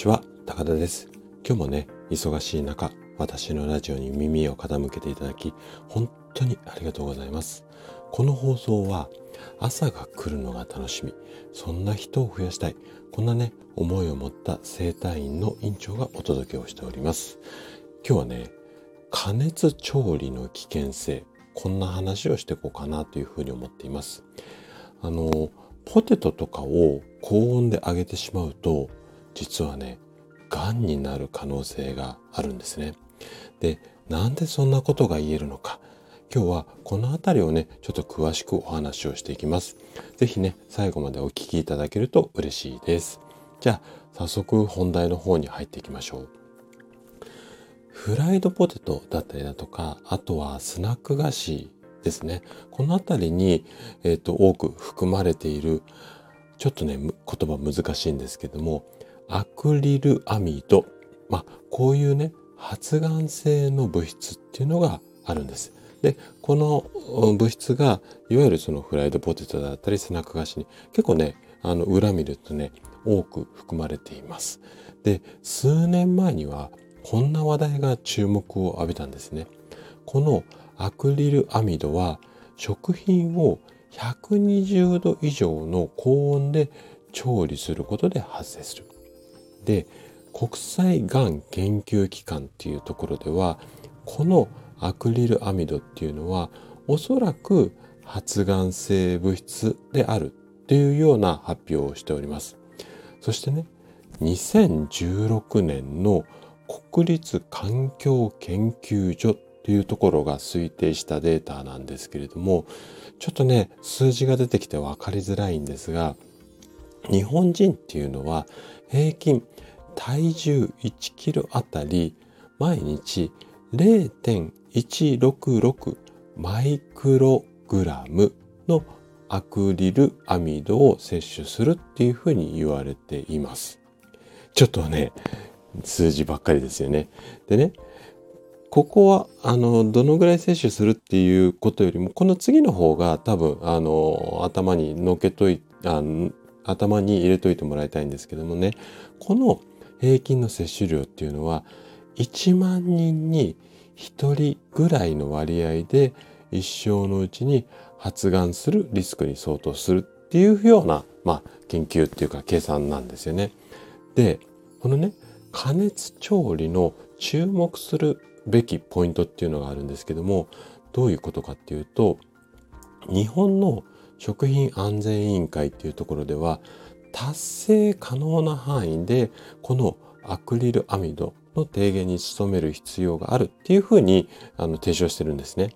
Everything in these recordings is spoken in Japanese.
ちは、高田です。今日もね、忙しい中、私のラジオに耳を傾けていただき、本当にありがとうございます。この放送は、朝が来るのが楽しみ、そんな人を増やしたい、こんなね、思いを持った生体院の院長がお届けをしております。今日はね、加熱調理の危険性、こんな話をしていこうかなというふうに思っています。あの、ポテトとかを高温で揚げてしまうと、実はね、癌になる可能性があるんですね。で、なんでそんなことが言えるのか。今日はこの辺りをね、ちょっと詳しくお話をしていきます。是非ね、最後までお聞きいただけると嬉しいです。じゃあ、早速本題の方に入っていきましょう。フライドポテトだったりだとか、あとはスナック菓子ですね。この辺りに、えっ、ー、と、多く含まれている、ちょっとね、言葉難しいんですけども、アクリルアミド。まあ、こういうね、発がん性の物質っていうのがあるんです。で、この物質が、いわゆるそのフライドポテトだったりスナック菓子に結構ね、あの、裏見るとね、多く含まれています。で、数年前にはこんな話題が注目を浴びたんですね。このアクリルアミドは食品を120度以上の高温で調理することで発生する。で国際がん研究機関っていうところではこのアクリルアミドっていうのはおそらく発がん性物質であるっていうような発表をしております。そしてね2016年の国立環境研究所というところが推定したデータなんですけれどもちょっとね数字が出てきて分かりづらいんですが日本人っていうのは平均体重1キロあたり毎日0.166マイクログラムのアクリルアミドを摂取するっていうふうに言われています。ちょっとね、数字ばっかりですよね。でね、ここは、あの、どのぐらい摂取するっていうことよりも、この次の方が多分、あの、頭にのけとい、あ頭に入れといてもらいたいんですけどもね、この平均の摂取量っていうのは1万人に1人ぐらいの割合で一生のうちに発がんするリスクに相当するっていうような、まあ、研究っていうか計算なんですよね。で、このね、加熱調理の注目するべきポイントっていうのがあるんですけども、どういうことかっていうと、日本の食品安全委員会っていうところでは達成可能な範囲でこのアクリルアミドの低減に努める必要があるっていうふうにあの提唱してるんですね。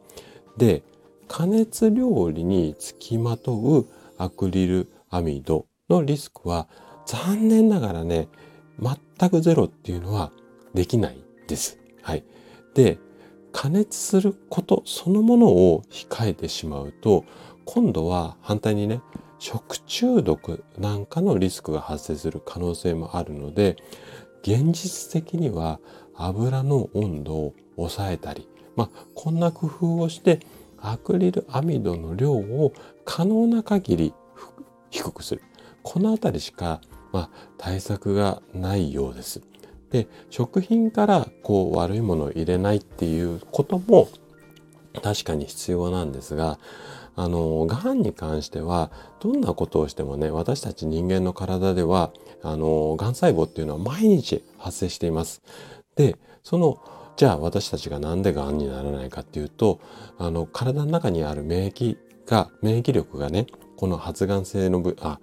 で加熱料理につきまとうアクリルアミドのリスクは残念ながらね全くゼロっていうのはできないです。はい。で加熱することそのものを控えてしまうと今度は反対にね食中毒なんかのリスクが発生する可能性もあるので現実的には油の温度を抑えたり、まあ、こんな工夫をしてアクリルアミドの量を可能な限り低くするこの辺りしか、まあ、対策がないようです。で食品からこう悪いものを入れないっていうことも確かに必要なんですがあの、癌に関しては、どんなことをしてもね、私たち人間の体では、あの、癌細胞っていうのは毎日発生しています。で、その、じゃあ私たちがなんで癌にならないかっていうと、あの、体の中にある免疫が、免疫力がね、この発がん性の部、あ、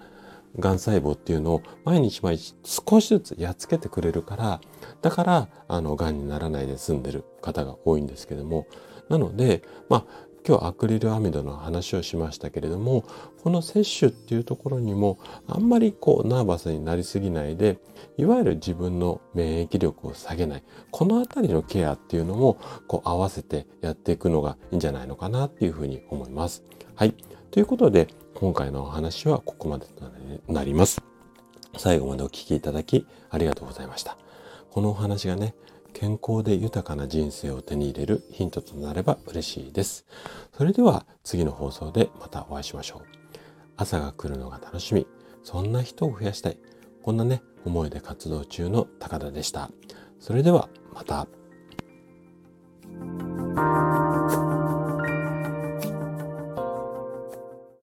癌細胞っていうのを毎日毎日少しずつやっつけてくれるから、だから、あの、癌にならないで済んでる方が多いんですけども、なので、まあ、今日アクリルアミドの話をしましたけれどもこの摂取っていうところにもあんまりこうナーバスになりすぎないでいわゆる自分の免疫力を下げないこの辺りのケアっていうのもこう合わせてやっていくのがいいんじゃないのかなっていうふうに思います。はい。ということで今回のお話はここまでとなります。最後までお聴きいただきありがとうございました。このお話がね健康で豊かな人生を手に入れるヒントとなれば嬉しいです。それでは次の放送でまたお会いしましょう。朝が来るのが楽しみ。そんな人を増やしたい。こんなね、思いで活動中の高田でした。それではまた。